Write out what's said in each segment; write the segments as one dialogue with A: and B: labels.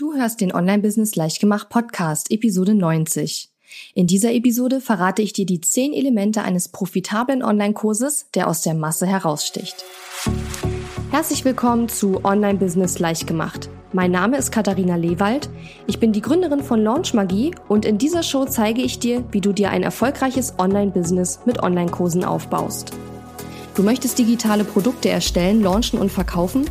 A: Du hörst den Online-Business Leichtgemacht Podcast, Episode 90. In dieser Episode verrate ich dir die 10 Elemente eines profitablen Online-Kurses, der aus der Masse heraussticht. Herzlich willkommen zu Online-Business Leichtgemacht. Mein Name ist Katharina Lewald. Ich bin die Gründerin von Launch Magie und in dieser Show zeige ich dir, wie du dir ein erfolgreiches Online-Business mit Online-Kursen aufbaust. Du möchtest digitale Produkte erstellen, launchen und verkaufen?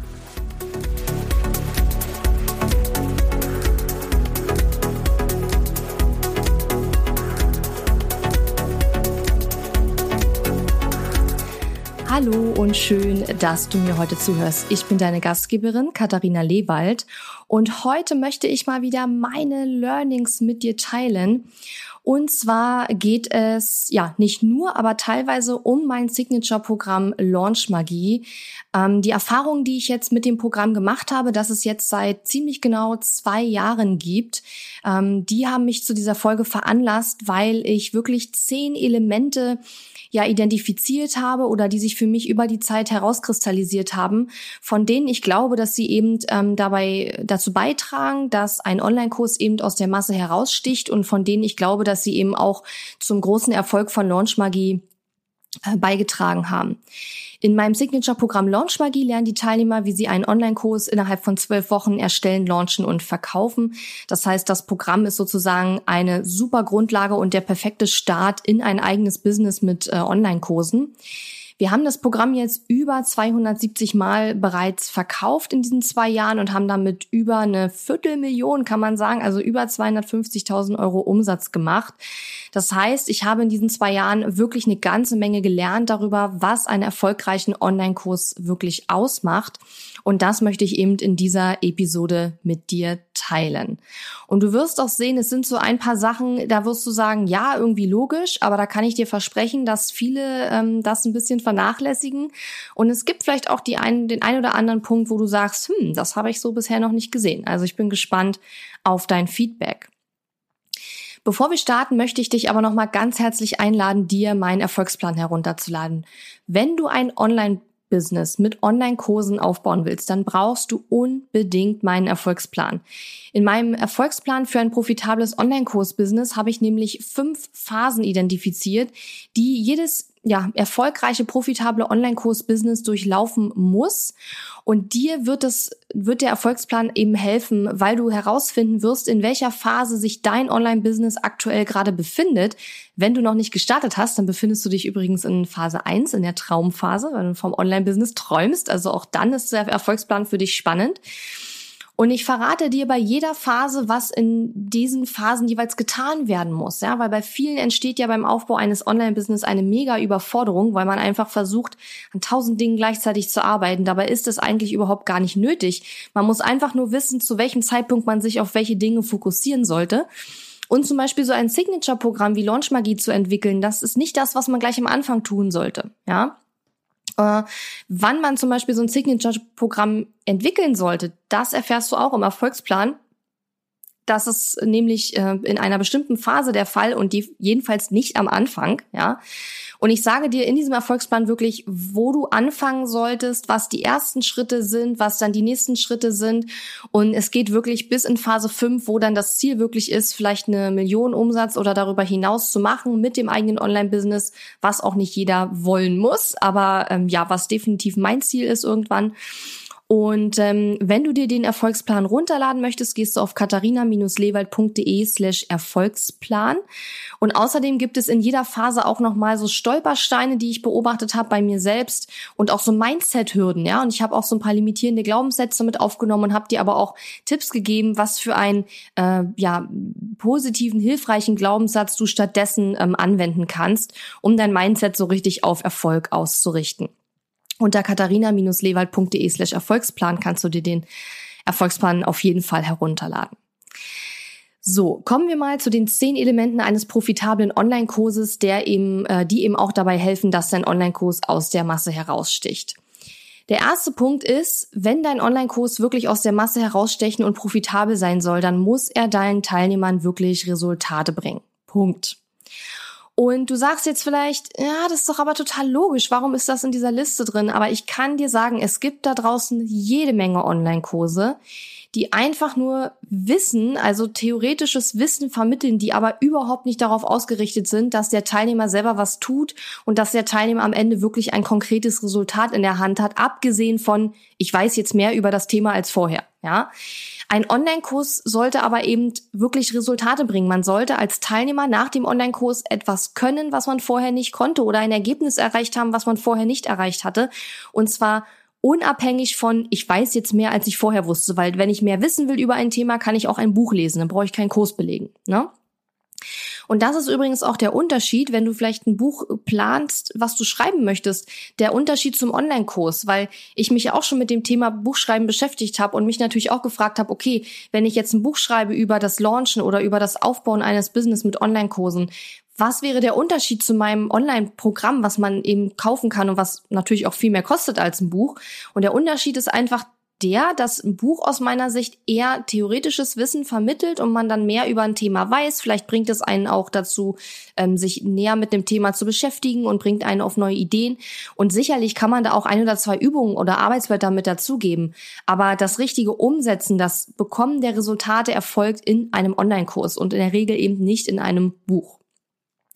A: Hallo und schön, dass du mir heute zuhörst. Ich bin deine Gastgeberin Katharina Lewald und heute möchte ich mal wieder meine Learnings mit dir teilen. Und zwar geht es ja nicht nur, aber teilweise um mein Signature-Programm Launch Magie. Ähm, die Erfahrung, die ich jetzt mit dem Programm gemacht habe, dass es jetzt seit ziemlich genau zwei Jahren gibt, ähm, die haben mich zu dieser Folge veranlasst, weil ich wirklich zehn Elemente ja identifiziert habe oder die sich für mich über die Zeit herauskristallisiert haben, von denen ich glaube, dass sie eben ähm, dabei dazu beitragen, dass ein Online-Kurs eben aus der Masse heraussticht und von denen ich glaube, dass sie eben auch zum großen Erfolg von Launch Magie beigetragen haben. In meinem Signature-Programm Launch Magie lernen die Teilnehmer, wie sie einen Online-Kurs innerhalb von zwölf Wochen erstellen, launchen und verkaufen. Das heißt, das Programm ist sozusagen eine super Grundlage und der perfekte Start in ein eigenes Business mit äh, Online-Kursen. Wir haben das Programm jetzt über 270 Mal bereits verkauft in diesen zwei Jahren und haben damit über eine Viertelmillion, kann man sagen, also über 250.000 Euro Umsatz gemacht. Das heißt, ich habe in diesen zwei Jahren wirklich eine ganze Menge gelernt darüber, was einen erfolgreichen Online-Kurs wirklich ausmacht. Und das möchte ich eben in dieser Episode mit dir teilen. Und du wirst auch sehen, es sind so ein paar Sachen, da wirst du sagen, ja, irgendwie logisch, aber da kann ich dir versprechen, dass viele ähm, das ein bisschen vernachlässigen. Und es gibt vielleicht auch die ein, den ein oder anderen Punkt, wo du sagst, hm, das habe ich so bisher noch nicht gesehen. Also ich bin gespannt auf dein Feedback. Bevor wir starten, möchte ich dich aber noch mal ganz herzlich einladen, dir meinen Erfolgsplan herunterzuladen. Wenn du ein Online Business mit Online-Kursen aufbauen willst, dann brauchst du unbedingt meinen Erfolgsplan. In meinem Erfolgsplan für ein profitables Online-Kurs-Business habe ich nämlich fünf Phasen identifiziert, die jedes ja, erfolgreiche, profitable Online-Kurs-Business durchlaufen muss. Und dir wird es, wird der Erfolgsplan eben helfen, weil du herausfinden wirst, in welcher Phase sich dein Online-Business aktuell gerade befindet. Wenn du noch nicht gestartet hast, dann befindest du dich übrigens in Phase 1, in der Traumphase, wenn du vom Online-Business träumst. Also auch dann ist der Erfolgsplan für dich spannend. Und ich verrate dir bei jeder Phase, was in diesen Phasen jeweils getan werden muss. Ja, weil bei vielen entsteht ja beim Aufbau eines Online-Business eine mega Überforderung, weil man einfach versucht, an tausend Dingen gleichzeitig zu arbeiten. Dabei ist es eigentlich überhaupt gar nicht nötig. Man muss einfach nur wissen, zu welchem Zeitpunkt man sich auf welche Dinge fokussieren sollte. Und zum Beispiel so ein Signature-Programm wie Launch Magie zu entwickeln, das ist nicht das, was man gleich am Anfang tun sollte. Ja, äh, wann man zum Beispiel so ein Signature-Programm entwickeln sollte, das erfährst du auch im Erfolgsplan. Das ist nämlich äh, in einer bestimmten Phase der Fall und die jedenfalls nicht am Anfang, ja. Und ich sage dir in diesem Erfolgsplan wirklich, wo du anfangen solltest, was die ersten Schritte sind, was dann die nächsten Schritte sind. Und es geht wirklich bis in Phase 5, wo dann das Ziel wirklich ist, vielleicht eine Million Umsatz oder darüber hinaus zu machen mit dem eigenen Online-Business, was auch nicht jeder wollen muss, aber ähm, ja, was definitiv mein Ziel ist irgendwann. Und ähm, wenn du dir den Erfolgsplan runterladen möchtest, gehst du auf katharina-lewald.de slash Erfolgsplan. Und außerdem gibt es in jeder Phase auch nochmal so Stolpersteine, die ich beobachtet habe bei mir selbst und auch so Mindset-Hürden, ja. Und ich habe auch so ein paar limitierende Glaubenssätze mit aufgenommen und habe dir aber auch Tipps gegeben, was für einen äh, ja, positiven, hilfreichen Glaubenssatz du stattdessen ähm, anwenden kannst, um dein Mindset so richtig auf Erfolg auszurichten. Unter katharina-lewald.de slash Erfolgsplan kannst du dir den Erfolgsplan auf jeden Fall herunterladen. So, kommen wir mal zu den zehn Elementen eines profitablen Online-Kurses, der eben, äh, die eben auch dabei helfen, dass dein Online-Kurs aus der Masse heraussticht. Der erste Punkt ist, wenn dein Online-Kurs wirklich aus der Masse herausstechen und profitabel sein soll, dann muss er deinen Teilnehmern wirklich Resultate bringen. Punkt. Und du sagst jetzt vielleicht, ja, das ist doch aber total logisch. Warum ist das in dieser Liste drin? Aber ich kann dir sagen, es gibt da draußen jede Menge Online-Kurse, die einfach nur Wissen, also theoretisches Wissen vermitteln, die aber überhaupt nicht darauf ausgerichtet sind, dass der Teilnehmer selber was tut und dass der Teilnehmer am Ende wirklich ein konkretes Resultat in der Hand hat, abgesehen von, ich weiß jetzt mehr über das Thema als vorher, ja. Ein Online-Kurs sollte aber eben wirklich Resultate bringen. Man sollte als Teilnehmer nach dem Online-Kurs etwas können, was man vorher nicht konnte oder ein Ergebnis erreicht haben, was man vorher nicht erreicht hatte. Und zwar unabhängig von, ich weiß jetzt mehr, als ich vorher wusste, weil wenn ich mehr wissen will über ein Thema, kann ich auch ein Buch lesen, dann brauche ich keinen Kurs belegen. Ne? Und das ist übrigens auch der Unterschied, wenn du vielleicht ein Buch planst, was du schreiben möchtest, der Unterschied zum Online-Kurs, weil ich mich auch schon mit dem Thema Buchschreiben beschäftigt habe und mich natürlich auch gefragt habe, okay, wenn ich jetzt ein Buch schreibe über das Launchen oder über das Aufbauen eines Business mit Online-Kursen, was wäre der Unterschied zu meinem Online-Programm, was man eben kaufen kann und was natürlich auch viel mehr kostet als ein Buch? Und der Unterschied ist einfach der, dass ein Buch aus meiner Sicht eher theoretisches Wissen vermittelt und man dann mehr über ein Thema weiß. Vielleicht bringt es einen auch dazu, ähm, sich näher mit dem Thema zu beschäftigen und bringt einen auf neue Ideen. Und sicherlich kann man da auch ein oder zwei Übungen oder Arbeitsblätter mit dazugeben. Aber das richtige Umsetzen, das Bekommen der Resultate erfolgt in einem Online-Kurs und in der Regel eben nicht in einem Buch.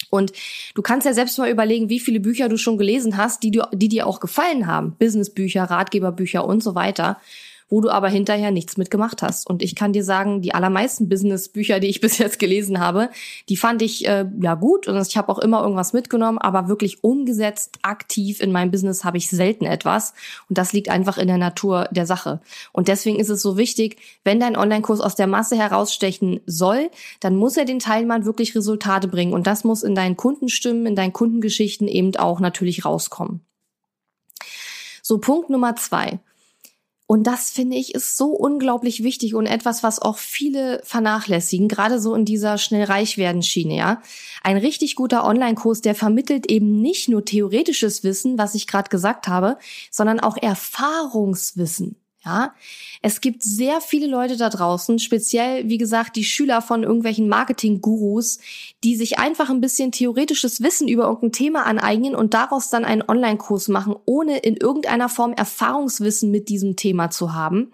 A: Und du kannst ja selbst mal überlegen, wie viele Bücher du schon gelesen hast, die, du, die dir auch gefallen haben. Businessbücher, Ratgeberbücher und so weiter wo du aber hinterher nichts mitgemacht hast. Und ich kann dir sagen, die allermeisten Business-Bücher, die ich bis jetzt gelesen habe, die fand ich äh, ja gut und ich habe auch immer irgendwas mitgenommen, aber wirklich umgesetzt, aktiv in meinem Business habe ich selten etwas. Und das liegt einfach in der Natur der Sache. Und deswegen ist es so wichtig, wenn dein Online-Kurs aus der Masse herausstechen soll, dann muss er den Teilnehmern wirklich Resultate bringen. Und das muss in deinen Kundenstimmen, in deinen Kundengeschichten eben auch natürlich rauskommen. So, Punkt Nummer zwei. Und das finde ich ist so unglaublich wichtig und etwas, was auch viele vernachlässigen, gerade so in dieser schnell reich werden Schiene, ja. Ein richtig guter Online-Kurs, der vermittelt eben nicht nur theoretisches Wissen, was ich gerade gesagt habe, sondern auch Erfahrungswissen. Ja, es gibt sehr viele Leute da draußen, speziell, wie gesagt, die Schüler von irgendwelchen Marketing-Gurus, die sich einfach ein bisschen theoretisches Wissen über irgendein Thema aneignen und daraus dann einen Online-Kurs machen, ohne in irgendeiner Form Erfahrungswissen mit diesem Thema zu haben.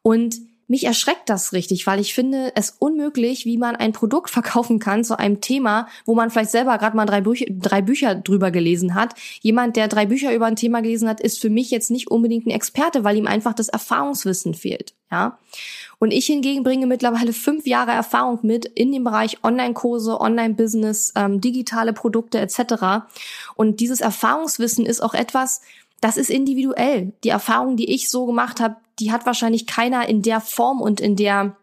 A: Und mich erschreckt das richtig, weil ich finde es unmöglich, wie man ein Produkt verkaufen kann zu einem Thema, wo man vielleicht selber gerade mal drei, Bücher, drei Bücher drüber gelesen hat. Jemand, der drei Bücher über ein Thema gelesen hat, ist für mich jetzt nicht unbedingt ein Experte, weil ihm einfach das Erfahrungswissen fehlt. Ja. Und ich hingegen bringe mittlerweile fünf Jahre Erfahrung mit in dem Bereich Online-Kurse, Online-Business, ähm, digitale Produkte etc. Und dieses Erfahrungswissen ist auch etwas, das ist individuell. Die Erfahrung, die ich so gemacht habe, die hat wahrscheinlich keiner in der Form und in der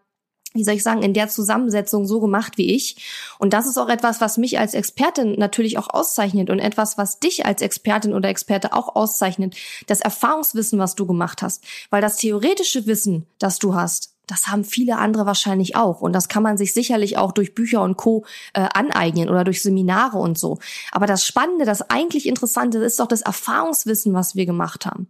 A: wie soll ich sagen, in der Zusammensetzung so gemacht wie ich. Und das ist auch etwas, was mich als Expertin natürlich auch auszeichnet und etwas, was dich als Expertin oder Experte auch auszeichnet. Das Erfahrungswissen, was du gemacht hast. Weil das theoretische Wissen, das du hast, das haben viele andere wahrscheinlich auch. Und das kann man sich sicherlich auch durch Bücher und Co. Äh, aneignen oder durch Seminare und so. Aber das Spannende, das eigentlich Interessante ist doch das Erfahrungswissen, was wir gemacht haben.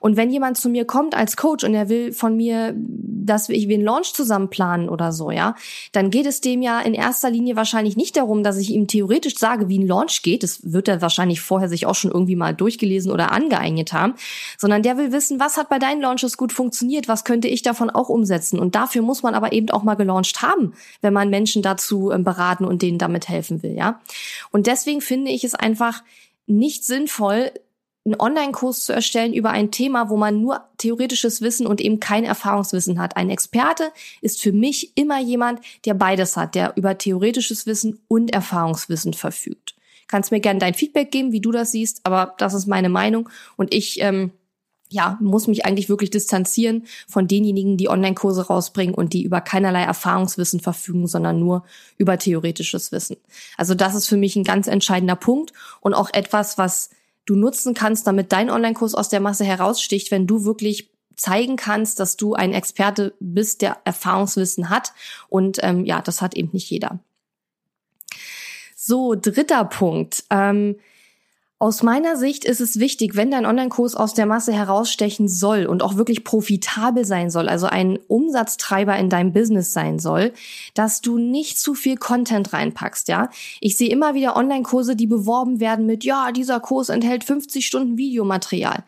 A: Und wenn jemand zu mir kommt als Coach und er will von mir, dass ich einen Launch zusammen planen oder so, ja, dann geht es dem ja in erster Linie wahrscheinlich nicht darum, dass ich ihm theoretisch sage, wie ein Launch geht. Das wird er wahrscheinlich vorher sich auch schon irgendwie mal durchgelesen oder angeeignet haben, sondern der will wissen, was hat bei deinen Launches gut funktioniert, was könnte ich davon auch umsetzen. Und dafür muss man aber eben auch mal gelauncht haben, wenn man Menschen dazu ähm, beraten und denen damit helfen will, ja. Und deswegen finde ich es einfach nicht sinnvoll, einen Online-Kurs zu erstellen über ein Thema, wo man nur theoretisches Wissen und eben kein Erfahrungswissen hat. Ein Experte ist für mich immer jemand, der beides hat, der über theoretisches Wissen und Erfahrungswissen verfügt. Kannst mir gerne dein Feedback geben, wie du das siehst, aber das ist meine Meinung und ich ähm, ja, muss mich eigentlich wirklich distanzieren von denjenigen, die Online-Kurse rausbringen und die über keinerlei Erfahrungswissen verfügen, sondern nur über theoretisches Wissen. Also das ist für mich ein ganz entscheidender Punkt und auch etwas, was du nutzen kannst, damit dein Online-Kurs aus der Masse heraussticht, wenn du wirklich zeigen kannst, dass du ein Experte bist, der Erfahrungswissen hat. Und ähm, ja, das hat eben nicht jeder. So, dritter Punkt. Ähm, Aus meiner Sicht ist es wichtig, wenn dein Online-Kurs aus der Masse herausstechen soll und auch wirklich profitabel sein soll, also ein Umsatztreiber in deinem Business sein soll, dass du nicht zu viel Content reinpackst, ja? Ich sehe immer wieder Online-Kurse, die beworben werden mit, ja, dieser Kurs enthält 50 Stunden Videomaterial.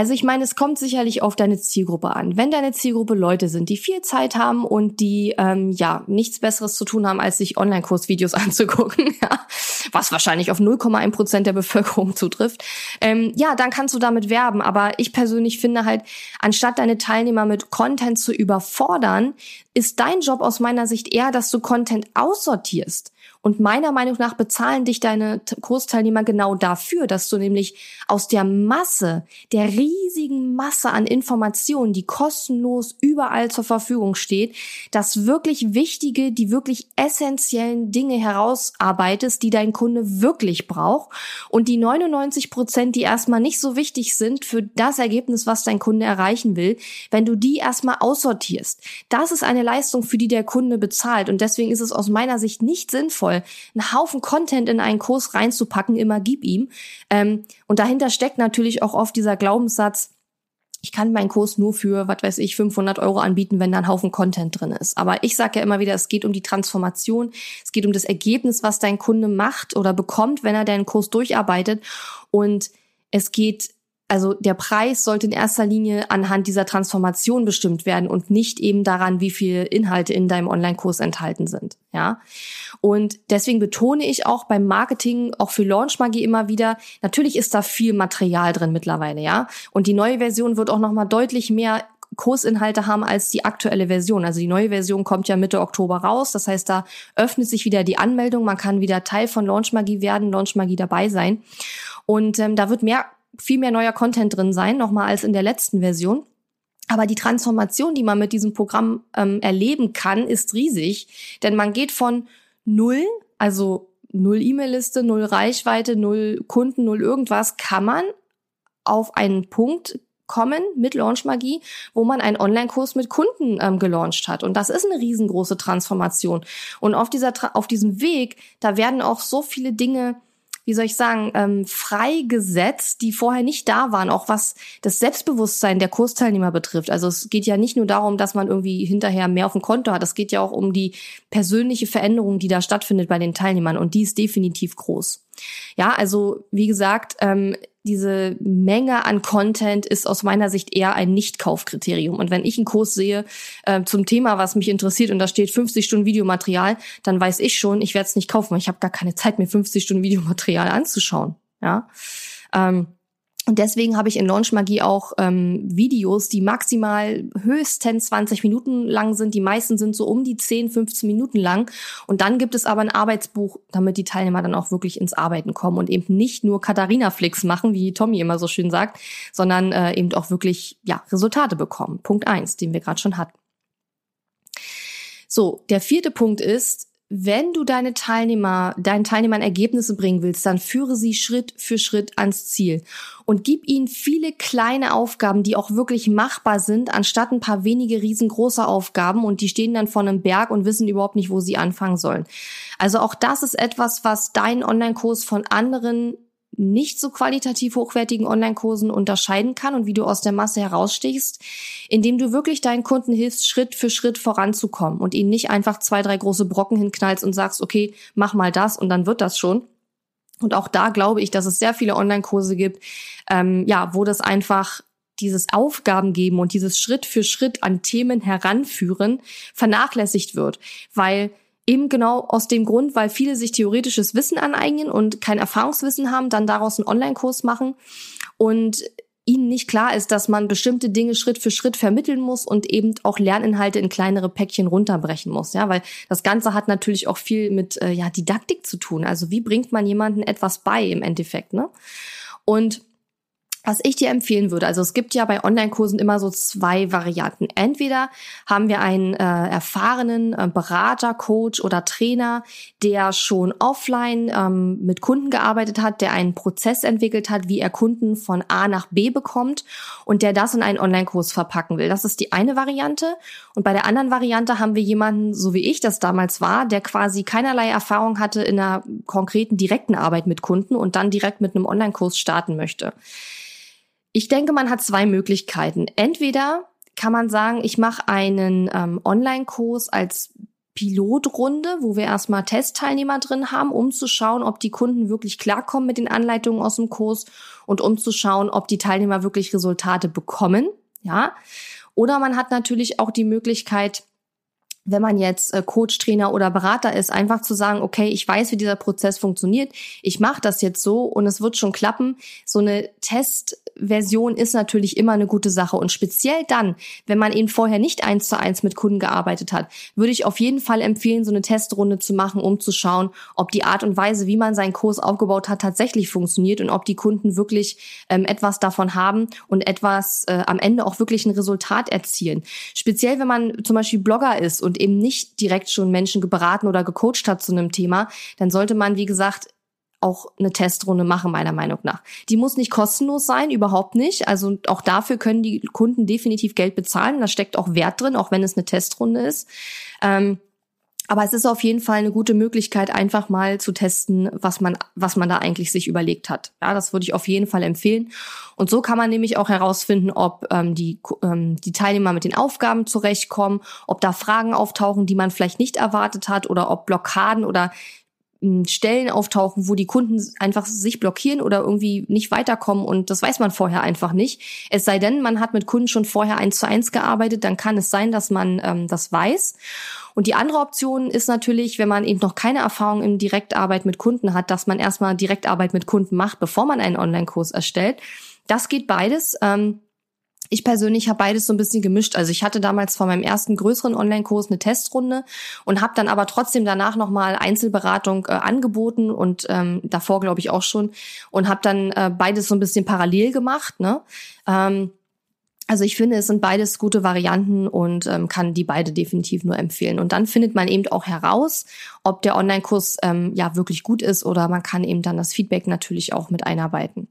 A: Also ich meine, es kommt sicherlich auf deine Zielgruppe an. Wenn deine Zielgruppe Leute sind, die viel Zeit haben und die ähm, ja nichts Besseres zu tun haben, als sich Online-Kursvideos anzugucken, ja, was wahrscheinlich auf 0,1 Prozent der Bevölkerung zutrifft, ähm, ja, dann kannst du damit werben. Aber ich persönlich finde halt, anstatt deine Teilnehmer mit Content zu überfordern, ist dein Job aus meiner Sicht eher, dass du Content aussortierst. Und meiner Meinung nach bezahlen dich deine Kursteilnehmer genau dafür, dass du nämlich aus der Masse, der riesigen Masse an Informationen, die kostenlos überall zur Verfügung steht, das wirklich wichtige, die wirklich essentiellen Dinge herausarbeitest, die dein Kunde wirklich braucht und die 99 Prozent, die erstmal nicht so wichtig sind für das Ergebnis, was dein Kunde erreichen will, wenn du die erstmal aussortierst. Das ist eine Leistung, für die der Kunde bezahlt und deswegen ist es aus meiner Sicht nicht sinnvoll, sinnvoll, einen Haufen Content in einen Kurs reinzupacken, immer gib ihm. Ähm, und dahinter steckt natürlich auch oft dieser Glaubenssatz, ich kann meinen Kurs nur für, was weiß ich, 500 Euro anbieten, wenn da ein Haufen Content drin ist. Aber ich sage ja immer wieder, es geht um die Transformation, es geht um das Ergebnis, was dein Kunde macht oder bekommt, wenn er deinen Kurs durcharbeitet. Und es geht also der Preis sollte in erster Linie anhand dieser Transformation bestimmt werden und nicht eben daran, wie viel Inhalte in deinem Online-Kurs enthalten sind. Ja. Und deswegen betone ich auch beim Marketing, auch für Launchmagie immer wieder, natürlich ist da viel Material drin mittlerweile, ja. Und die neue Version wird auch nochmal deutlich mehr Kursinhalte haben als die aktuelle Version. Also die neue Version kommt ja Mitte Oktober raus. Das heißt, da öffnet sich wieder die Anmeldung. Man kann wieder Teil von Launchmagie werden, Launchmagie dabei sein. Und ähm, da wird mehr viel mehr neuer Content drin sein, nochmal als in der letzten Version. Aber die Transformation, die man mit diesem Programm ähm, erleben kann, ist riesig. Denn man geht von null, also null E-Mail-Liste, null Reichweite, null Kunden, null irgendwas, kann man auf einen Punkt kommen mit Launchmagie, wo man einen Online-Kurs mit Kunden ähm, gelauncht hat. Und das ist eine riesengroße Transformation. Und auf dieser, auf diesem Weg, da werden auch so viele Dinge wie soll ich sagen, ähm, freigesetzt, die vorher nicht da waren, auch was das Selbstbewusstsein der Kursteilnehmer betrifft. Also es geht ja nicht nur darum, dass man irgendwie hinterher mehr auf dem Konto hat, es geht ja auch um die persönliche Veränderung, die da stattfindet bei den Teilnehmern und die ist definitiv groß. Ja, also wie gesagt, ähm, diese Menge an Content ist aus meiner Sicht eher ein Nicht-Kaufkriterium. Und wenn ich einen Kurs sehe äh, zum Thema, was mich interessiert und da steht 50 Stunden Videomaterial, dann weiß ich schon, ich werde es nicht kaufen, weil ich habe gar keine Zeit, mir 50 Stunden Videomaterial anzuschauen. Ja. Ähm, und deswegen habe ich in Launch Magie auch ähm, Videos, die maximal höchstens 20 Minuten lang sind. Die meisten sind so um die 10, 15 Minuten lang. Und dann gibt es aber ein Arbeitsbuch, damit die Teilnehmer dann auch wirklich ins Arbeiten kommen und eben nicht nur Katharina-Flicks machen, wie Tommy immer so schön sagt, sondern äh, eben auch wirklich ja, Resultate bekommen. Punkt eins, den wir gerade schon hatten. So, der vierte Punkt ist, wenn du deine Teilnehmer, deinen Teilnehmern Ergebnisse bringen willst, dann führe sie Schritt für Schritt ans Ziel und gib ihnen viele kleine Aufgaben, die auch wirklich machbar sind, anstatt ein paar wenige riesengroße Aufgaben und die stehen dann vor einem Berg und wissen überhaupt nicht, wo sie anfangen sollen. Also auch das ist etwas, was deinen Online-Kurs von anderen nicht so qualitativ hochwertigen Online-Kursen unterscheiden kann und wie du aus der Masse herausstichst, indem du wirklich deinen Kunden hilfst, Schritt für Schritt voranzukommen und ihnen nicht einfach zwei, drei große Brocken hinknallst und sagst, okay, mach mal das und dann wird das schon. Und auch da glaube ich, dass es sehr viele Online-Kurse gibt, ähm, ja, wo das einfach dieses Aufgaben geben und dieses Schritt für Schritt an Themen heranführen vernachlässigt wird, weil Eben genau aus dem Grund, weil viele sich theoretisches Wissen aneignen und kein Erfahrungswissen haben, dann daraus einen Online-Kurs machen und ihnen nicht klar ist, dass man bestimmte Dinge Schritt für Schritt vermitteln muss und eben auch Lerninhalte in kleinere Päckchen runterbrechen muss, ja, weil das Ganze hat natürlich auch viel mit äh, ja Didaktik zu tun. Also wie bringt man jemanden etwas bei im Endeffekt, ne? Und was ich dir empfehlen würde, also es gibt ja bei Online-Kursen immer so zwei Varianten. Entweder haben wir einen äh, erfahrenen äh, Berater, Coach oder Trainer, der schon offline ähm, mit Kunden gearbeitet hat, der einen Prozess entwickelt hat, wie er Kunden von A nach B bekommt und der das in einen Online-Kurs verpacken will. Das ist die eine Variante. Und bei der anderen Variante haben wir jemanden, so wie ich das damals war, der quasi keinerlei Erfahrung hatte in einer konkreten, direkten Arbeit mit Kunden und dann direkt mit einem Online-Kurs starten möchte. Ich denke, man hat zwei Möglichkeiten. Entweder kann man sagen, ich mache einen ähm, Online-Kurs als Pilotrunde, wo wir erstmal Testteilnehmer drin haben, um zu schauen, ob die Kunden wirklich klarkommen mit den Anleitungen aus dem Kurs und um zu schauen, ob die Teilnehmer wirklich Resultate bekommen. Ja. Oder man hat natürlich auch die Möglichkeit, wenn man jetzt äh, Coach, Trainer oder Berater ist, einfach zu sagen, okay, ich weiß, wie dieser Prozess funktioniert, ich mache das jetzt so und es wird schon klappen. So eine Testversion ist natürlich immer eine gute Sache und speziell dann, wenn man eben vorher nicht eins zu eins mit Kunden gearbeitet hat, würde ich auf jeden Fall empfehlen, so eine Testrunde zu machen, um zu schauen, ob die Art und Weise, wie man seinen Kurs aufgebaut hat, tatsächlich funktioniert und ob die Kunden wirklich ähm, etwas davon haben und etwas äh, am Ende auch wirklich ein Resultat erzielen. Speziell, wenn man zum Beispiel Blogger ist und eben nicht direkt schon Menschen beraten oder gecoacht hat zu einem Thema, dann sollte man, wie gesagt, auch eine Testrunde machen, meiner Meinung nach. Die muss nicht kostenlos sein, überhaupt nicht. Also auch dafür können die Kunden definitiv Geld bezahlen. Da steckt auch Wert drin, auch wenn es eine Testrunde ist. Ähm, aber es ist auf jeden Fall eine gute Möglichkeit, einfach mal zu testen, was man, was man da eigentlich sich überlegt hat. Ja, das würde ich auf jeden Fall empfehlen. Und so kann man nämlich auch herausfinden, ob ähm, die, ähm, die Teilnehmer mit den Aufgaben zurechtkommen, ob da Fragen auftauchen, die man vielleicht nicht erwartet hat, oder ob Blockaden oder Stellen auftauchen, wo die Kunden einfach sich blockieren oder irgendwie nicht weiterkommen und das weiß man vorher einfach nicht. Es sei denn, man hat mit Kunden schon vorher eins zu eins gearbeitet, dann kann es sein, dass man ähm, das weiß. Und die andere Option ist natürlich, wenn man eben noch keine Erfahrung in Direktarbeit mit Kunden hat, dass man erstmal Direktarbeit mit Kunden macht, bevor man einen Online-Kurs erstellt. Das geht beides. Ähm, ich persönlich habe beides so ein bisschen gemischt. Also ich hatte damals vor meinem ersten größeren Online-Kurs eine Testrunde und habe dann aber trotzdem danach nochmal Einzelberatung äh, angeboten und ähm, davor glaube ich auch schon und habe dann äh, beides so ein bisschen parallel gemacht. Ne? Ähm, also ich finde, es sind beides gute Varianten und ähm, kann die beide definitiv nur empfehlen. Und dann findet man eben auch heraus, ob der Online-Kurs ähm, ja wirklich gut ist oder man kann eben dann das Feedback natürlich auch mit einarbeiten.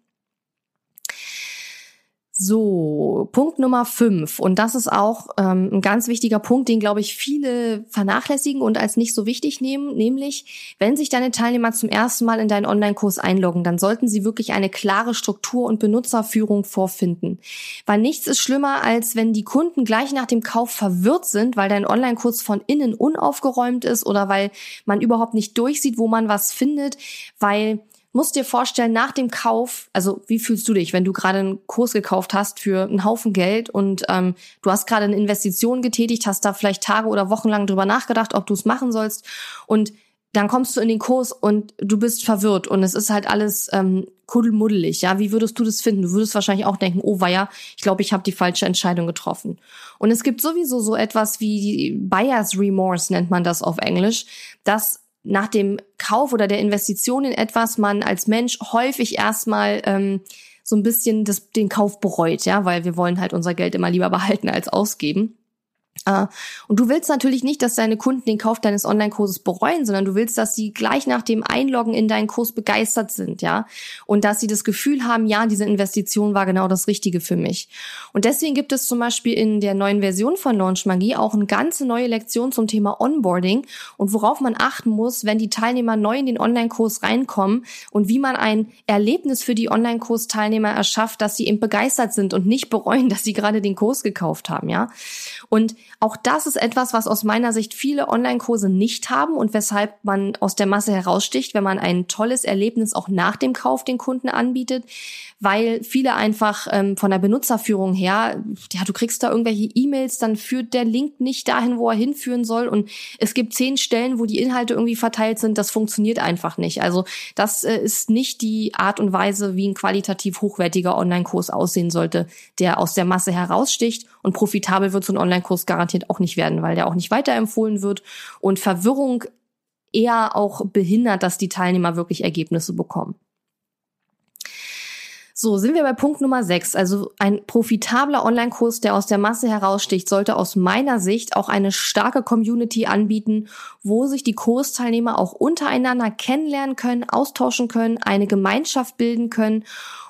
A: So, Punkt Nummer fünf. Und das ist auch ähm, ein ganz wichtiger Punkt, den, glaube ich, viele vernachlässigen und als nicht so wichtig nehmen. Nämlich, wenn sich deine Teilnehmer zum ersten Mal in deinen Online-Kurs einloggen, dann sollten sie wirklich eine klare Struktur und Benutzerführung vorfinden. Weil nichts ist schlimmer, als wenn die Kunden gleich nach dem Kauf verwirrt sind, weil dein Online-Kurs von innen unaufgeräumt ist oder weil man überhaupt nicht durchsieht, wo man was findet, weil musst dir vorstellen, nach dem Kauf, also wie fühlst du dich, wenn du gerade einen Kurs gekauft hast für einen Haufen Geld und ähm, du hast gerade eine Investition getätigt, hast da vielleicht Tage oder Wochen lang drüber nachgedacht, ob du es machen sollst und dann kommst du in den Kurs und du bist verwirrt und es ist halt alles ähm, kuddelmuddelig, ja. Wie würdest du das finden? Du würdest wahrscheinlich auch denken, oh weia, ich glaube, ich habe die falsche Entscheidung getroffen. Und es gibt sowieso so etwas wie Buyer's Remorse nennt man das auf Englisch, dass nach dem Kauf oder der Investition in etwas man als Mensch häufig erstmal ähm, so ein bisschen das, den Kauf bereut, ja, weil wir wollen halt unser Geld immer lieber behalten als ausgeben. Äh, und du willst natürlich nicht, dass deine Kunden den Kauf deines Online-Kurses bereuen, sondern du willst, dass sie gleich nach dem Einloggen in deinen Kurs begeistert sind, ja. Und dass sie das Gefühl haben, ja, diese Investition war genau das Richtige für mich. Und deswegen gibt es zum Beispiel in der neuen Version von Launch Magie auch eine ganze neue Lektion zum Thema Onboarding und worauf man achten muss, wenn die Teilnehmer neu in den Online-Kurs reinkommen und wie man ein Erlebnis für die Online-Kurs-Teilnehmer erschafft, dass sie eben begeistert sind und nicht bereuen, dass sie gerade den Kurs gekauft haben, ja. Und auch das ist etwas, was aus meiner Sicht viele Online-Kurse nicht haben und weshalb man aus der Masse heraussticht, wenn man ein tolles Erlebnis auch nach dem Kauf den Kunden anbietet, weil viele einfach ähm, von der Benutzerführung her, ja, du kriegst da irgendwelche E-Mails, dann führt der Link nicht dahin, wo er hinführen soll und es gibt zehn Stellen, wo die Inhalte irgendwie verteilt sind, das funktioniert einfach nicht. Also das äh, ist nicht die Art und Weise, wie ein qualitativ hochwertiger Online-Kurs aussehen sollte, der aus der Masse heraussticht und profitabel wird so ein Online-Kurs garantiert auch nicht werden, weil der auch nicht weiterempfohlen wird und Verwirrung eher auch behindert, dass die Teilnehmer wirklich Ergebnisse bekommen. So, sind wir bei Punkt Nummer 6. Also ein profitabler Online-Kurs, der aus der Masse heraussticht, sollte aus meiner Sicht auch eine starke Community anbieten, wo sich die Kursteilnehmer auch untereinander kennenlernen können, austauschen können, eine Gemeinschaft bilden können.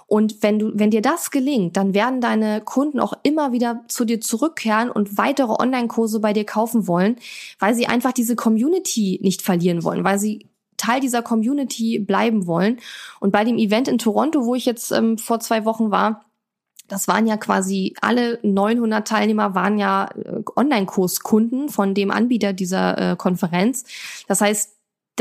A: Und wenn du, wenn dir das gelingt, dann werden deine Kunden auch immer wieder zu dir zurückkehren und weitere Online-Kurse bei dir kaufen wollen, weil sie einfach diese Community nicht verlieren wollen, weil sie Teil dieser Community bleiben wollen. Und bei dem Event in Toronto, wo ich jetzt ähm, vor zwei Wochen war, das waren ja quasi alle 900 Teilnehmer waren ja äh, Online-Kurskunden von dem Anbieter dieser äh, Konferenz. Das heißt,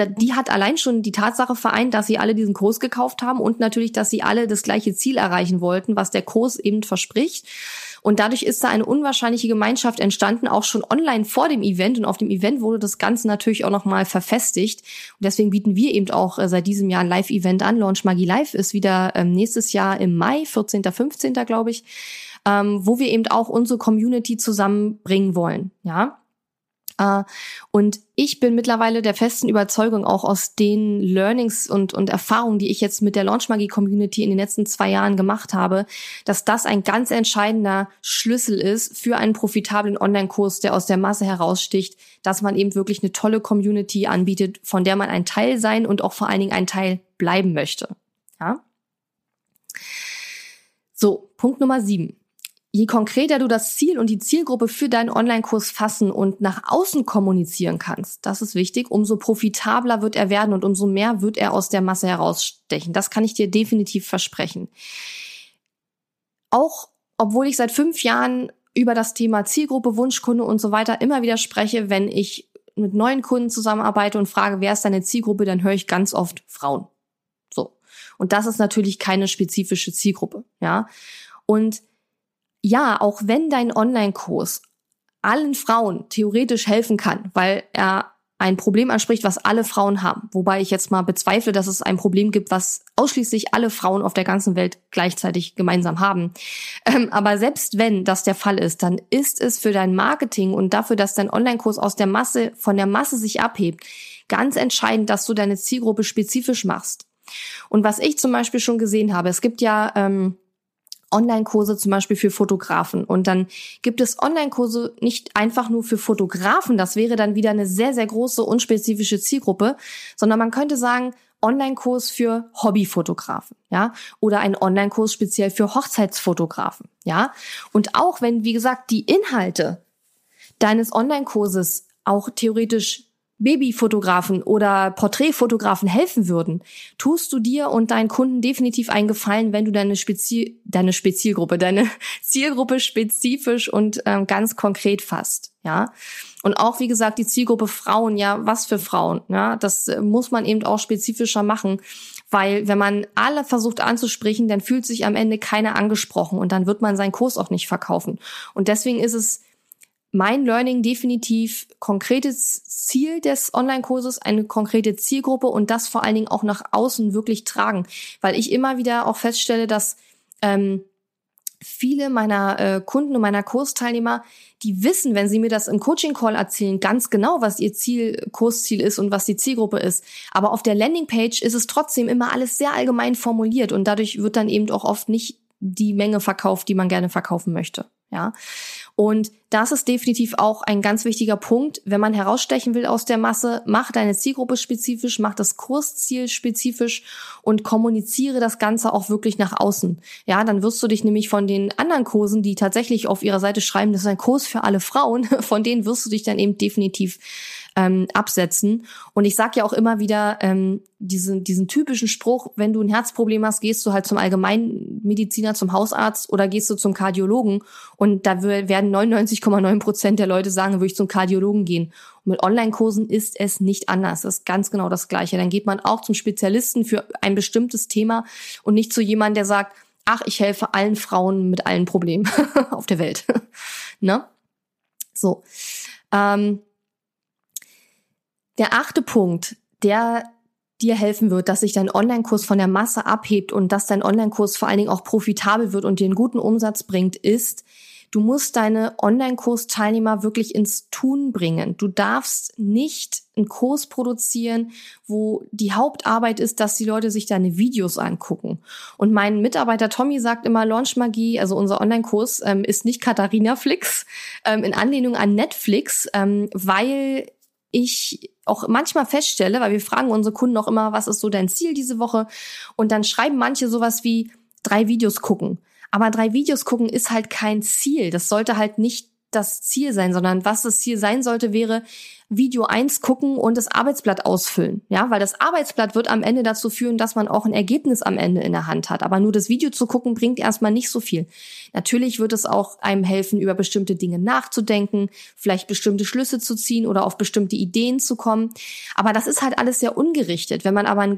A: die hat allein schon die Tatsache vereint, dass sie alle diesen Kurs gekauft haben und natürlich, dass sie alle das gleiche Ziel erreichen wollten, was der Kurs eben verspricht. Und dadurch ist da eine unwahrscheinliche Gemeinschaft entstanden, auch schon online vor dem Event. Und auf dem Event wurde das Ganze natürlich auch nochmal verfestigt. Und deswegen bieten wir eben auch äh, seit diesem Jahr ein Live-Event an. Launch Magie Live ist wieder ähm, nächstes Jahr im Mai, 14., 15. glaube ich, ähm, wo wir eben auch unsere Community zusammenbringen wollen. Ja. Äh, und ich bin mittlerweile der festen Überzeugung, auch aus den Learnings und, und Erfahrungen, die ich jetzt mit der Launchmagie Community in den letzten zwei Jahren gemacht habe, dass das ein ganz entscheidender Schlüssel ist für einen profitablen Online-Kurs, der aus der Masse heraussticht, dass man eben wirklich eine tolle Community anbietet, von der man ein Teil sein und auch vor allen Dingen ein Teil bleiben möchte. Ja? So, Punkt Nummer sieben je konkreter du das Ziel und die Zielgruppe für deinen Online-Kurs fassen und nach außen kommunizieren kannst, das ist wichtig, umso profitabler wird er werden und umso mehr wird er aus der Masse herausstechen. Das kann ich dir definitiv versprechen. Auch obwohl ich seit fünf Jahren über das Thema Zielgruppe, Wunschkunde und so weiter immer wieder spreche, wenn ich mit neuen Kunden zusammenarbeite und frage, wer ist deine Zielgruppe, dann höre ich ganz oft Frauen. So. Und das ist natürlich keine spezifische Zielgruppe, ja. Und ja, auch wenn dein Online-Kurs allen Frauen theoretisch helfen kann, weil er ein Problem anspricht, was alle Frauen haben. Wobei ich jetzt mal bezweifle, dass es ein Problem gibt, was ausschließlich alle Frauen auf der ganzen Welt gleichzeitig gemeinsam haben. Ähm, aber selbst wenn das der Fall ist, dann ist es für dein Marketing und dafür, dass dein Online-Kurs aus der Masse, von der Masse sich abhebt, ganz entscheidend, dass du deine Zielgruppe spezifisch machst. Und was ich zum Beispiel schon gesehen habe, es gibt ja ähm, Online-Kurse zum Beispiel für Fotografen. Und dann gibt es Online-Kurse nicht einfach nur für Fotografen. Das wäre dann wieder eine sehr, sehr große, unspezifische Zielgruppe, sondern man könnte sagen, Online-Kurs für Hobbyfotografen, ja, oder ein Online-Kurs speziell für Hochzeitsfotografen, ja. Und auch wenn, wie gesagt, die Inhalte deines Online-Kurses auch theoretisch Babyfotografen oder Porträtfotografen helfen würden, tust du dir und deinen Kunden definitiv einen Gefallen, wenn du deine Spezi deine Spezialgruppe, deine Zielgruppe spezifisch und ähm, ganz konkret fasst, ja. Und auch, wie gesagt, die Zielgruppe Frauen, ja, was für Frauen, ja, das äh, muss man eben auch spezifischer machen, weil wenn man alle versucht anzusprechen, dann fühlt sich am Ende keiner angesprochen und dann wird man seinen Kurs auch nicht verkaufen. Und deswegen ist es mein Learning definitiv konkretes Ziel des Online-Kurses, eine konkrete Zielgruppe und das vor allen Dingen auch nach außen wirklich tragen, weil ich immer wieder auch feststelle, dass ähm, viele meiner äh, Kunden und meiner Kursteilnehmer, die wissen, wenn sie mir das im Coaching-Call erzählen, ganz genau, was ihr Ziel, Kursziel ist und was die Zielgruppe ist. Aber auf der Landingpage ist es trotzdem immer alles sehr allgemein formuliert und dadurch wird dann eben auch oft nicht die Menge verkauft, die man gerne verkaufen möchte. Ja. Und das ist definitiv auch ein ganz wichtiger Punkt. Wenn man herausstechen will aus der Masse, mach deine Zielgruppe spezifisch, mach das Kursziel spezifisch und kommuniziere das Ganze auch wirklich nach außen. Ja, dann wirst du dich nämlich von den anderen Kursen, die tatsächlich auf ihrer Seite schreiben, das ist ein Kurs für alle Frauen, von denen wirst du dich dann eben definitiv ähm, absetzen. Und ich sage ja auch immer wieder ähm, diesen, diesen typischen Spruch, wenn du ein Herzproblem hast, gehst du halt zum Allgemeinmediziner, zum Hausarzt oder gehst du zum Kardiologen. Und da werden 99,9 Prozent der Leute sagen, würde ich zum Kardiologen gehen. Und mit Online-Kursen ist es nicht anders. Das ist ganz genau das Gleiche. Dann geht man auch zum Spezialisten für ein bestimmtes Thema und nicht zu jemandem, der sagt, ach, ich helfe allen Frauen mit allen Problemen auf der Welt. ne? So. Ähm, der achte Punkt, der dir helfen wird, dass sich dein Online-Kurs von der Masse abhebt und dass dein Online-Kurs vor allen Dingen auch profitabel wird und dir einen guten Umsatz bringt, ist, Du musst deine Online-Kursteilnehmer wirklich ins Tun bringen. Du darfst nicht einen Kurs produzieren, wo die Hauptarbeit ist, dass die Leute sich deine Videos angucken. Und mein Mitarbeiter Tommy sagt immer, Launch Magie, also unser Online-Kurs, ähm, ist nicht Katharina Flix, ähm, in Anlehnung an Netflix, ähm, weil ich auch manchmal feststelle, weil wir fragen unsere Kunden auch immer, was ist so dein Ziel diese Woche? Und dann schreiben manche sowas wie drei Videos gucken. Aber drei Videos gucken ist halt kein Ziel. Das sollte halt nicht das Ziel sein, sondern was das Ziel sein sollte, wäre Video eins gucken und das Arbeitsblatt ausfüllen. Ja, weil das Arbeitsblatt wird am Ende dazu führen, dass man auch ein Ergebnis am Ende in der Hand hat. Aber nur das Video zu gucken bringt erstmal nicht so viel. Natürlich wird es auch einem helfen, über bestimmte Dinge nachzudenken, vielleicht bestimmte Schlüsse zu ziehen oder auf bestimmte Ideen zu kommen. Aber das ist halt alles sehr ungerichtet. Wenn man aber ein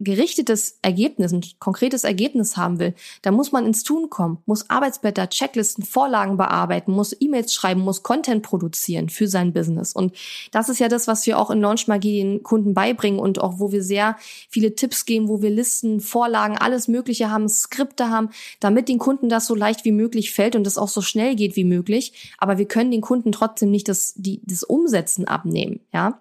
A: gerichtetes Ergebnis, ein konkretes Ergebnis haben will, dann muss man ins Tun kommen, muss Arbeitsblätter, Checklisten, Vorlagen bearbeiten, muss E-Mails schreiben, muss Content produzieren für sein Business. Und das ist ja das, was wir auch in Launch Magie den Kunden beibringen und auch wo wir sehr viele Tipps geben, wo wir Listen, Vorlagen, alles Mögliche haben, Skripte haben, damit den Kunden das so leicht wie möglich fällt und es auch so schnell geht wie möglich. Aber wir können den Kunden trotzdem nicht das, die, das Umsetzen abnehmen, ja.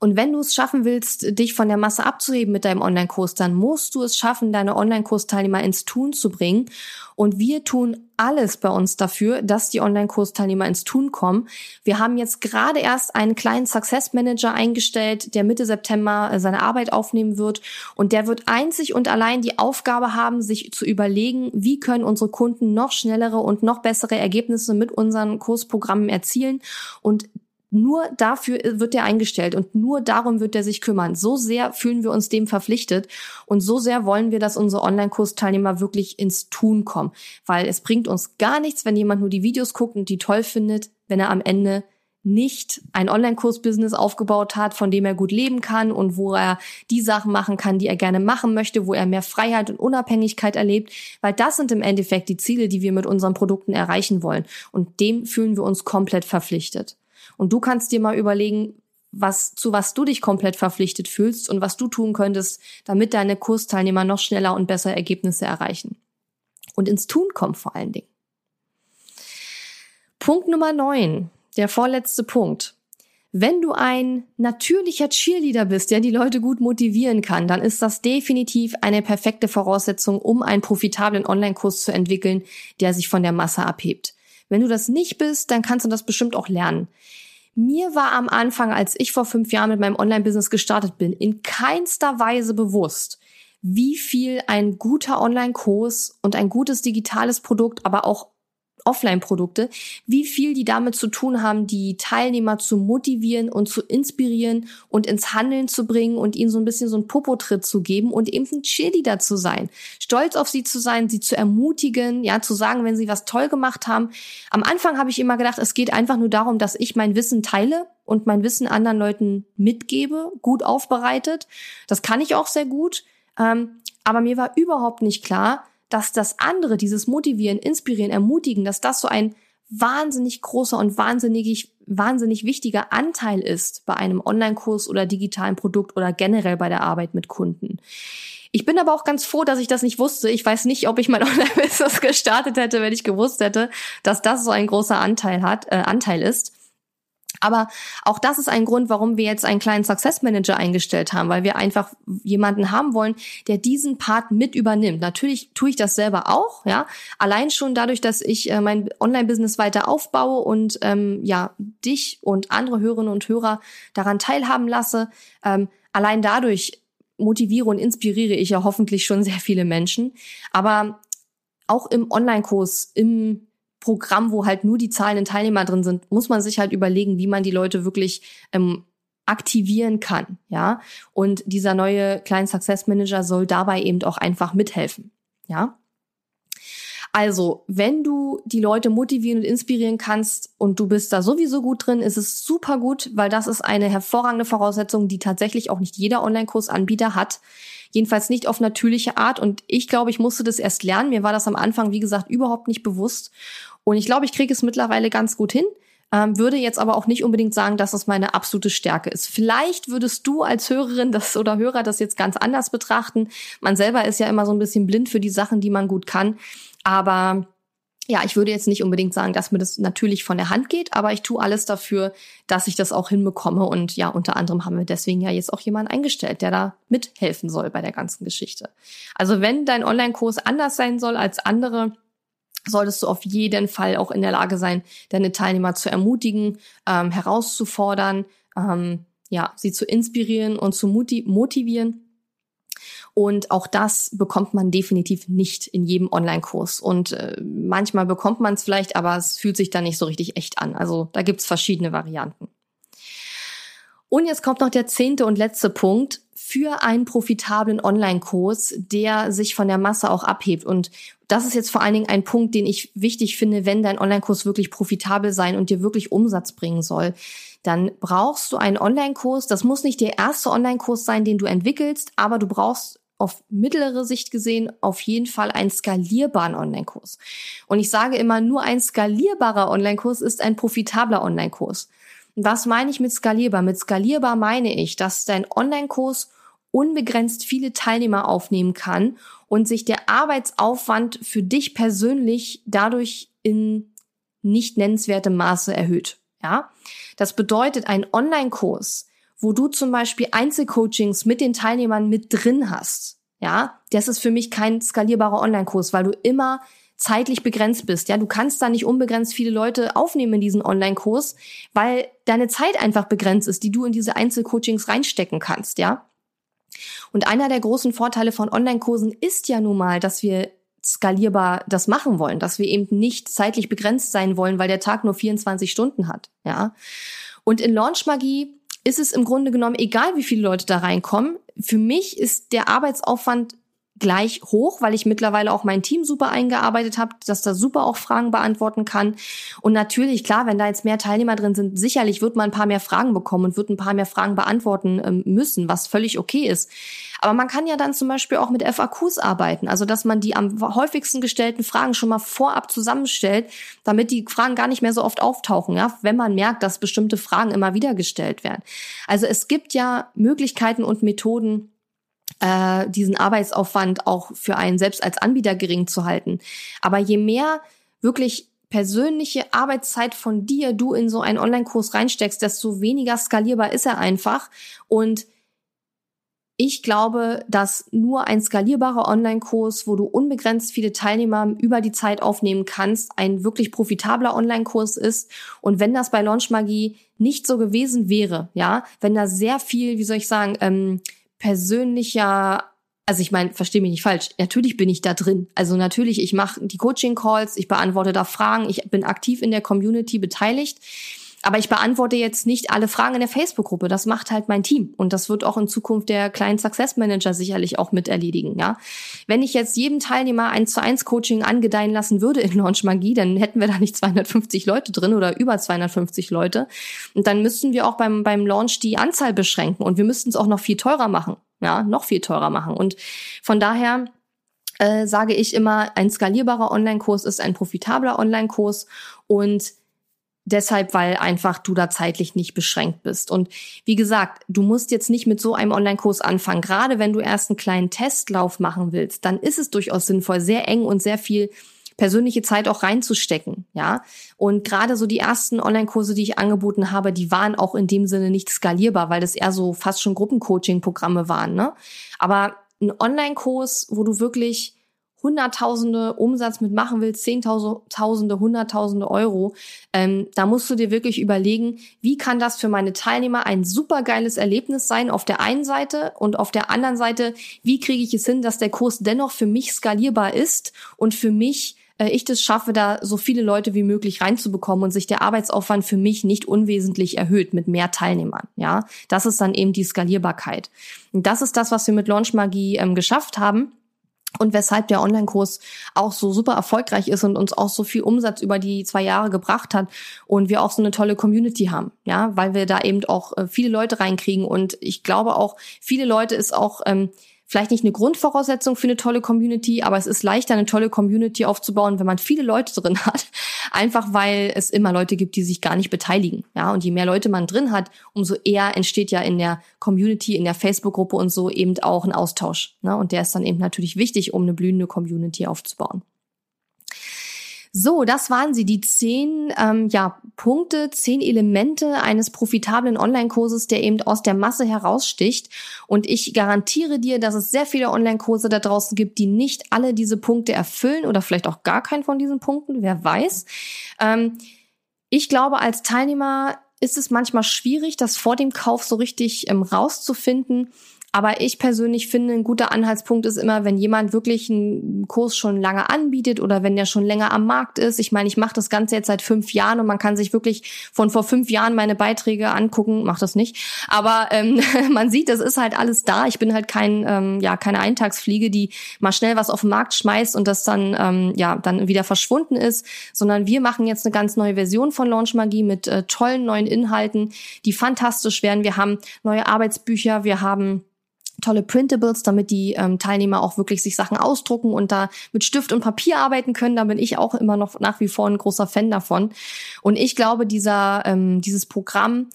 A: Und wenn du es schaffen willst, dich von der Masse abzuheben mit deinem Online-Kurs, dann musst du es schaffen, deine Online-Kursteilnehmer ins Tun zu bringen. Und wir tun alles bei uns dafür, dass die Online-Kursteilnehmer ins Tun kommen. Wir haben jetzt gerade erst einen kleinen Success Manager eingestellt, der Mitte September äh, seine Arbeit aufnehmen wird. Und der wird einzig und allein die Aufgabe haben, sich zu überlegen, wie können unsere Kunden noch schnellere und noch bessere Ergebnisse mit unseren Kursprogrammen erzielen. Und nur dafür wird er eingestellt und nur darum wird er sich kümmern. So sehr fühlen wir uns dem verpflichtet und so sehr wollen wir, dass unsere Online-Kursteilnehmer wirklich ins Tun kommen. Weil es bringt uns gar nichts, wenn jemand nur die Videos guckt und die toll findet, wenn er am Ende nicht ein Online-Kurs-Business aufgebaut hat, von dem er gut leben kann und wo er die Sachen machen kann, die er gerne machen möchte, wo er mehr Freiheit und Unabhängigkeit erlebt, weil das sind im Endeffekt die Ziele, die wir mit unseren Produkten erreichen wollen. Und dem fühlen wir uns komplett verpflichtet. Und du kannst dir mal überlegen, was, zu was du dich komplett verpflichtet fühlst und was du tun könntest, damit deine Kursteilnehmer noch schneller und besser Ergebnisse erreichen. Und ins Tun kommen vor allen Dingen. Punkt Nummer neun, der vorletzte Punkt. Wenn du ein natürlicher Cheerleader bist, der die Leute gut motivieren kann, dann ist das definitiv eine perfekte Voraussetzung, um einen profitablen Online-Kurs zu entwickeln, der sich von der Masse abhebt. Wenn du das nicht bist, dann kannst du das bestimmt auch lernen. Mir war am Anfang, als ich vor fünf Jahren mit meinem Online-Business gestartet bin, in keinster Weise bewusst, wie viel ein guter Online-Kurs und ein gutes digitales Produkt, aber auch Offline-Produkte, wie viel die damit zu tun haben, die Teilnehmer zu motivieren und zu inspirieren und ins Handeln zu bringen und ihnen so ein bisschen so einen Popotritt zu geben und eben ein Cheerleader zu sein. Stolz auf sie zu sein, sie zu ermutigen, ja, zu sagen, wenn sie was toll gemacht haben. Am Anfang habe ich immer gedacht, es geht einfach nur darum, dass ich mein Wissen teile und mein Wissen anderen Leuten mitgebe, gut aufbereitet. Das kann ich auch sehr gut. Ähm, aber mir war überhaupt nicht klar, dass das andere, dieses Motivieren, Inspirieren, Ermutigen, dass das so ein wahnsinnig großer und wahnsinnig, wahnsinnig wichtiger Anteil ist bei einem Online-Kurs oder digitalen Produkt oder generell bei der Arbeit mit Kunden. Ich bin aber auch ganz froh, dass ich das nicht wusste. Ich weiß nicht, ob ich mein Online-Business gestartet hätte, wenn ich gewusst hätte, dass das so ein großer Anteil hat, äh, Anteil ist. Aber auch das ist ein Grund, warum wir jetzt einen kleinen Success Manager eingestellt haben, weil wir einfach jemanden haben wollen, der diesen Part mit übernimmt. Natürlich tue ich das selber auch, ja. Allein schon dadurch, dass ich äh, mein Online-Business weiter aufbaue und ähm, ja dich und andere Hörerinnen und Hörer daran teilhaben lasse. Ähm, allein dadurch motiviere und inspiriere ich ja hoffentlich schon sehr viele Menschen. Aber auch im Online-Kurs, im Programm, wo halt nur die zahlenden Teilnehmer drin sind, muss man sich halt überlegen, wie man die Leute wirklich ähm, aktivieren kann, ja. Und dieser neue Client Success Manager soll dabei eben auch einfach mithelfen, ja. Also, wenn du die Leute motivieren und inspirieren kannst und du bist da sowieso gut drin, ist es super gut, weil das ist eine hervorragende Voraussetzung, die tatsächlich auch nicht jeder Online-Kursanbieter hat. Jedenfalls nicht auf natürliche Art. Und ich glaube, ich musste das erst lernen. Mir war das am Anfang, wie gesagt, überhaupt nicht bewusst. Und ich glaube, ich kriege es mittlerweile ganz gut hin. Ähm, würde jetzt aber auch nicht unbedingt sagen, dass das meine absolute Stärke ist. Vielleicht würdest du als Hörerin das oder Hörer das jetzt ganz anders betrachten. Man selber ist ja immer so ein bisschen blind für die Sachen, die man gut kann. Aber ja, ich würde jetzt nicht unbedingt sagen, dass mir das natürlich von der Hand geht, aber ich tue alles dafür, dass ich das auch hinbekomme. Und ja, unter anderem haben wir deswegen ja jetzt auch jemanden eingestellt, der da mithelfen soll bei der ganzen Geschichte. Also wenn dein Online-Kurs anders sein soll als andere, solltest du auf jeden Fall auch in der Lage sein, deine Teilnehmer zu ermutigen, ähm, herauszufordern, ähm, ja, sie zu inspirieren und zu motivieren und auch das bekommt man definitiv nicht in jedem Online-Kurs. Und äh, manchmal bekommt man es vielleicht, aber es fühlt sich dann nicht so richtig echt an. Also da gibt's verschiedene Varianten. Und jetzt kommt noch der zehnte und letzte Punkt für einen profitablen Online-Kurs, der sich von der Masse auch abhebt. Und das ist jetzt vor allen Dingen ein Punkt, den ich wichtig finde, wenn dein Online-Kurs wirklich profitabel sein und dir wirklich Umsatz bringen soll dann brauchst du einen Online-Kurs. Das muss nicht der erste Online-Kurs sein, den du entwickelst, aber du brauchst auf mittlere Sicht gesehen auf jeden Fall einen skalierbaren Online-Kurs. Und ich sage immer, nur ein skalierbarer Online-Kurs ist ein profitabler Online-Kurs. Was meine ich mit skalierbar? Mit skalierbar meine ich, dass dein Online-Kurs unbegrenzt viele Teilnehmer aufnehmen kann und sich der Arbeitsaufwand für dich persönlich dadurch in nicht nennenswertem Maße erhöht. Ja, das bedeutet ein Online-Kurs, wo du zum Beispiel Einzelcoachings mit den Teilnehmern mit drin hast. Ja, das ist für mich kein skalierbarer Online-Kurs, weil du immer zeitlich begrenzt bist. Ja, du kannst da nicht unbegrenzt viele Leute aufnehmen in diesen Online-Kurs, weil deine Zeit einfach begrenzt ist, die du in diese Einzelcoachings reinstecken kannst. Ja. Und einer der großen Vorteile von Online-Kursen ist ja nun mal, dass wir skalierbar das machen wollen, dass wir eben nicht zeitlich begrenzt sein wollen, weil der Tag nur 24 Stunden hat. Ja. Und in Launch Magie ist es im Grunde genommen egal, wie viele Leute da reinkommen. Für mich ist der Arbeitsaufwand gleich hoch, weil ich mittlerweile auch mein Team super eingearbeitet habe, dass da super auch Fragen beantworten kann. Und natürlich, klar, wenn da jetzt mehr Teilnehmer drin sind, sicherlich wird man ein paar mehr Fragen bekommen und wird ein paar mehr Fragen beantworten ähm, müssen, was völlig okay ist. Aber man kann ja dann zum Beispiel auch mit FAQs arbeiten, also dass man die am häufigsten gestellten Fragen schon mal vorab zusammenstellt, damit die Fragen gar nicht mehr so oft auftauchen, ja, wenn man merkt, dass bestimmte Fragen immer wieder gestellt werden. Also es gibt ja Möglichkeiten und Methoden, äh, diesen Arbeitsaufwand auch für einen selbst als Anbieter gering zu halten. Aber je mehr wirklich persönliche Arbeitszeit von dir du in so einen Online-Kurs reinsteckst, desto weniger skalierbar ist er einfach. Und ich glaube, dass nur ein skalierbarer Online-Kurs, wo du unbegrenzt viele Teilnehmer über die Zeit aufnehmen kannst, ein wirklich profitabler Online-Kurs ist. Und wenn das bei Launch Magie nicht so gewesen wäre, ja, wenn da sehr viel, wie soll ich sagen, ähm, persönlicher also ich meine, verstehe mich nicht falsch, natürlich bin ich da drin. Also natürlich, ich mache die Coaching-Calls, ich beantworte da Fragen, ich bin aktiv in der Community beteiligt. Aber ich beantworte jetzt nicht alle Fragen in der Facebook-Gruppe. Das macht halt mein Team. Und das wird auch in Zukunft der Client Success Manager sicherlich auch mit erledigen, ja. Wenn ich jetzt jedem Teilnehmer eins zu eins Coaching angedeihen lassen würde in Launch Magie, dann hätten wir da nicht 250 Leute drin oder über 250 Leute. Und dann müssten wir auch beim, beim Launch die Anzahl beschränken. Und wir müssten es auch noch viel teurer machen. Ja, noch viel teurer machen. Und von daher, äh, sage ich immer, ein skalierbarer Online-Kurs ist ein profitabler Online-Kurs und Deshalb, weil einfach du da zeitlich nicht beschränkt bist. Und wie gesagt, du musst jetzt nicht mit so einem Online-Kurs anfangen. Gerade wenn du erst einen kleinen Testlauf machen willst, dann ist es durchaus sinnvoll, sehr eng und sehr viel persönliche Zeit auch reinzustecken, ja. Und gerade so die ersten Online-Kurse, die ich angeboten habe, die waren auch in dem Sinne nicht skalierbar, weil das eher so fast schon Gruppencoaching-Programme waren, ne? Aber ein Online-Kurs, wo du wirklich Hunderttausende Umsatz mitmachen willst, Zehntausende, Hunderttausende Euro, ähm, da musst du dir wirklich überlegen, wie kann das für meine Teilnehmer ein supergeiles Erlebnis sein auf der einen Seite und auf der anderen Seite, wie kriege ich es hin, dass der Kurs dennoch für mich skalierbar ist und für mich äh, ich das schaffe, da so viele Leute wie möglich reinzubekommen und sich der Arbeitsaufwand für mich nicht unwesentlich erhöht mit mehr Teilnehmern. Ja, das ist dann eben die Skalierbarkeit. Und das ist das, was wir mit Launch Magie ähm, geschafft haben und weshalb der Online-Kurs auch so super erfolgreich ist und uns auch so viel Umsatz über die zwei Jahre gebracht hat und wir auch so eine tolle Community haben, ja, weil wir da eben auch äh, viele Leute reinkriegen. Und ich glaube auch, viele Leute ist auch ähm, vielleicht nicht eine Grundvoraussetzung für eine tolle Community, aber es ist leichter, eine tolle Community aufzubauen, wenn man viele Leute drin hat. Einfach weil es immer Leute gibt, die sich gar nicht beteiligen. Ja, und je mehr Leute man drin hat, umso eher entsteht ja in der Community, in der Facebook-Gruppe und so eben auch ein Austausch. Ne? Und der ist dann eben natürlich wichtig, um eine blühende Community aufzubauen. So, das waren sie, die zehn ähm, ja, Punkte, zehn Elemente eines profitablen Online-Kurses, der eben aus der Masse heraussticht. Und ich garantiere dir, dass es sehr viele Online-Kurse da draußen gibt, die nicht alle diese Punkte erfüllen oder vielleicht auch gar keinen von diesen Punkten, wer weiß. Ähm, ich glaube, als Teilnehmer ist es manchmal schwierig, das vor dem Kauf so richtig ähm, rauszufinden. Aber ich persönlich finde, ein guter Anhaltspunkt ist immer, wenn jemand wirklich einen Kurs schon lange anbietet oder wenn der schon länger am Markt ist. Ich meine, ich mache das Ganze jetzt seit fünf Jahren und man kann sich wirklich von vor fünf Jahren meine Beiträge angucken. Mach das nicht. Aber ähm, man sieht, das ist halt alles da. Ich bin halt kein, ähm, ja, keine Eintagsfliege, die mal schnell was auf den Markt schmeißt und das dann, ähm, ja, dann wieder verschwunden ist, sondern wir machen jetzt eine ganz neue Version von Launch Magie mit äh, tollen neuen Inhalten, die fantastisch werden. Wir haben neue Arbeitsbücher, wir haben tolle Printables, damit die ähm, Teilnehmer auch wirklich sich Sachen ausdrucken und da mit Stift und Papier arbeiten können. Da bin ich auch immer noch nach wie vor ein großer Fan davon. Und ich glaube, dieser ähm, dieses Programm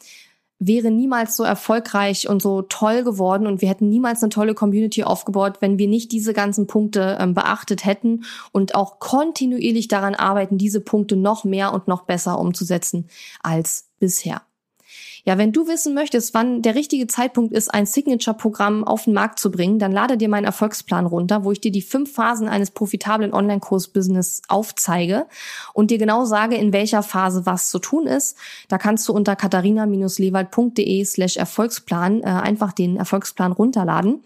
A: wäre niemals so erfolgreich und so toll geworden und wir hätten niemals eine tolle Community aufgebaut, wenn wir nicht diese ganzen Punkte ähm, beachtet hätten und auch kontinuierlich daran arbeiten, diese Punkte noch mehr und noch besser umzusetzen als bisher. Ja, wenn du wissen möchtest, wann der richtige Zeitpunkt ist, ein Signature-Programm auf den Markt zu bringen, dann lade dir meinen Erfolgsplan runter, wo ich dir die fünf Phasen eines profitablen Online-Kurs-Business aufzeige und dir genau sage, in welcher Phase was zu tun ist. Da kannst du unter katharina-lewald.de slash Erfolgsplan äh, einfach den Erfolgsplan runterladen.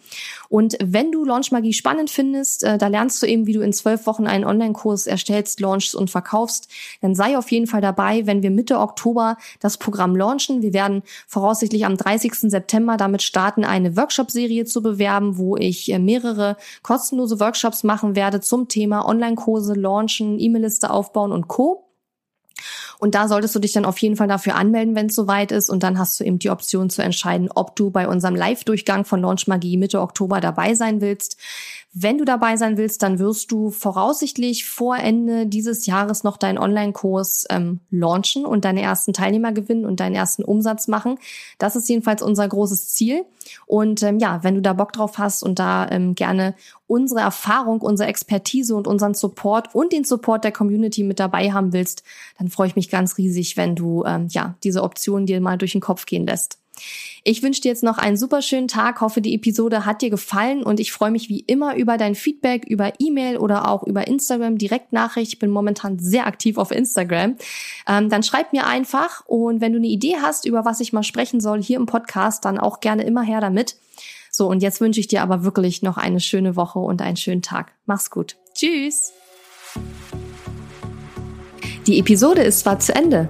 A: Und wenn du Launchmagie spannend findest, äh, da lernst du eben, wie du in zwölf Wochen einen Online-Kurs erstellst, launchst und verkaufst, dann sei auf jeden Fall dabei, wenn wir Mitte Oktober das Programm launchen. Wir werden werden voraussichtlich am 30. September damit starten, eine Workshop-Serie zu bewerben, wo ich äh, mehrere kostenlose Workshops machen werde zum Thema Online-Kurse launchen, E-Mail-Liste aufbauen und Co. Und da solltest du dich dann auf jeden Fall dafür anmelden, wenn es soweit ist. Und dann hast du eben die Option zu entscheiden, ob du bei unserem Live-Durchgang von Launch Magie Mitte Oktober dabei sein willst. Wenn du dabei sein willst, dann wirst du voraussichtlich vor Ende dieses Jahres noch deinen Online-Kurs ähm, launchen und deine ersten Teilnehmer gewinnen und deinen ersten Umsatz machen. Das ist jedenfalls unser großes Ziel. Und ähm, ja, wenn du da Bock drauf hast und da ähm, gerne unsere Erfahrung, unsere Expertise und unseren Support und den Support der Community mit dabei haben willst, dann freue ich mich ganz riesig, wenn du ähm, ja diese Option dir mal durch den Kopf gehen lässt. Ich wünsche dir jetzt noch einen super schönen Tag, hoffe die Episode hat dir gefallen und ich freue mich wie immer über dein Feedback, über E-Mail oder auch über Instagram, Direktnachricht. Ich bin momentan sehr aktiv auf Instagram. Ähm, dann schreib mir einfach und wenn du eine Idee hast, über was ich mal sprechen soll hier im Podcast, dann auch gerne immer her damit. So, und jetzt wünsche ich dir aber wirklich noch eine schöne Woche und einen schönen Tag. Mach's gut. Tschüss. Die Episode ist zwar zu Ende,